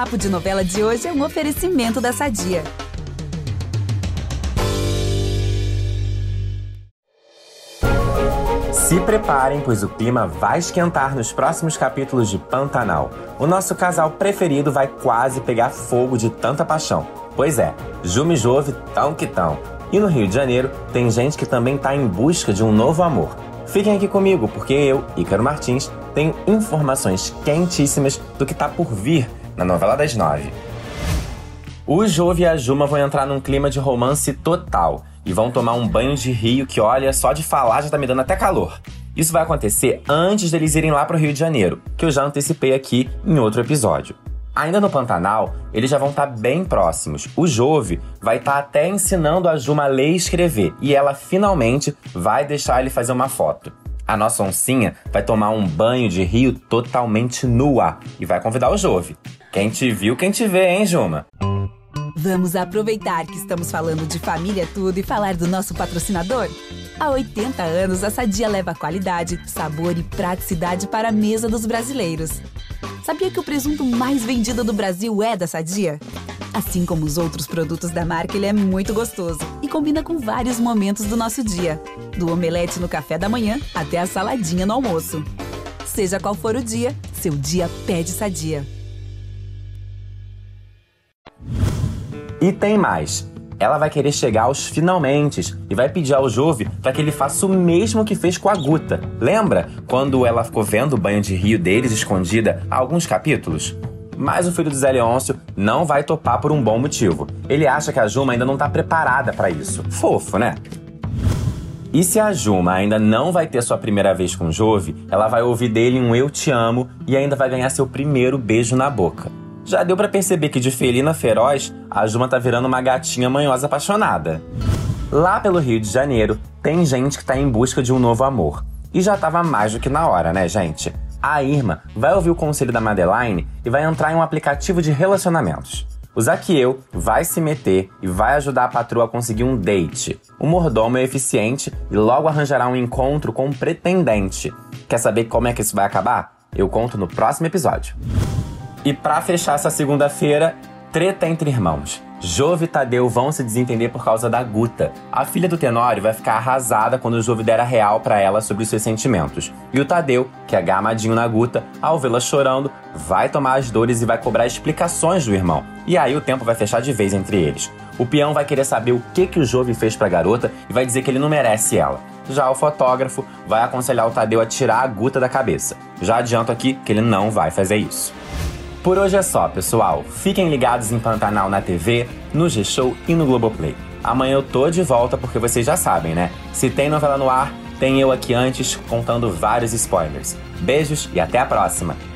Papo de Novela de hoje é um oferecimento da Sadia. Se preparem, pois o clima vai esquentar nos próximos capítulos de Pantanal. O nosso casal preferido vai quase pegar fogo de tanta paixão. Pois é, Jumi Jove tão que tão. E no Rio de Janeiro, tem gente que também está em busca de um novo amor. Fiquem aqui comigo, porque eu, Ícaro Martins, tenho informações quentíssimas do que está por vir na novela das nove. O Jove e a Juma vão entrar num clima de romance total e vão tomar um banho de rio que, olha, só de falar já tá me dando até calor. Isso vai acontecer antes deles irem lá pro Rio de Janeiro, que eu já antecipei aqui em outro episódio. Ainda no Pantanal, eles já vão estar tá bem próximos. O Jove vai estar tá até ensinando a Juma a ler e escrever, e ela finalmente vai deixar ele fazer uma foto. A nossa oncinha vai tomar um banho de rio totalmente nua e vai convidar o Jove. Quem te viu, quem te vê, hein, Juma? Vamos aproveitar que estamos falando de família tudo e falar do nosso patrocinador? Há 80 anos, a Sadia leva qualidade, sabor e praticidade para a mesa dos brasileiros. Sabia que o presunto mais vendido do Brasil é da Sadia? Assim como os outros produtos da marca, ele é muito gostoso e combina com vários momentos do nosso dia, do omelete no café da manhã até a saladinha no almoço. Seja qual for o dia, seu dia pede Sadia. E tem mais ela vai querer chegar aos finalmente e vai pedir ao Jove para que ele faça o mesmo que fez com a Guta. Lembra quando ela ficou vendo o banho de rio deles escondida há alguns capítulos? Mas o filho do Zé Leôncio não vai topar por um bom motivo. Ele acha que a Juma ainda não está preparada para isso. Fofo, né? E se a Juma ainda não vai ter sua primeira vez com Jove, ela vai ouvir dele um Eu Te Amo e ainda vai ganhar seu primeiro beijo na boca. Já deu para perceber que de felina feroz, a Juma tá virando uma gatinha manhosa apaixonada. Lá pelo Rio de Janeiro, tem gente que tá em busca de um novo amor. E já tava mais do que na hora, né, gente? A Irma vai ouvir o conselho da Madeline e vai entrar em um aplicativo de relacionamentos. O Zaquiel vai se meter e vai ajudar a patroa a conseguir um date. O mordomo é eficiente e logo arranjará um encontro com um pretendente. Quer saber como é que isso vai acabar? Eu conto no próximo episódio. E para fechar essa segunda-feira, treta entre irmãos. Jove e Tadeu vão se desentender por causa da Guta. A filha do Tenório vai ficar arrasada quando o Jove der a real para ela sobre os seus sentimentos. E o Tadeu, que é gamadinho na Guta, ao vê-la chorando, vai tomar as dores e vai cobrar explicações do irmão. E aí o tempo vai fechar de vez entre eles. O peão vai querer saber o que, que o Jove fez pra garota e vai dizer que ele não merece ela. Já o fotógrafo vai aconselhar o Tadeu a tirar a Guta da cabeça. Já adianto aqui que ele não vai fazer isso. Por hoje é só, pessoal. Fiquem ligados em Pantanal na TV, no G-Show e no Globoplay. Amanhã eu tô de volta porque vocês já sabem, né? Se tem novela no ar, tem eu aqui antes contando vários spoilers. Beijos e até a próxima!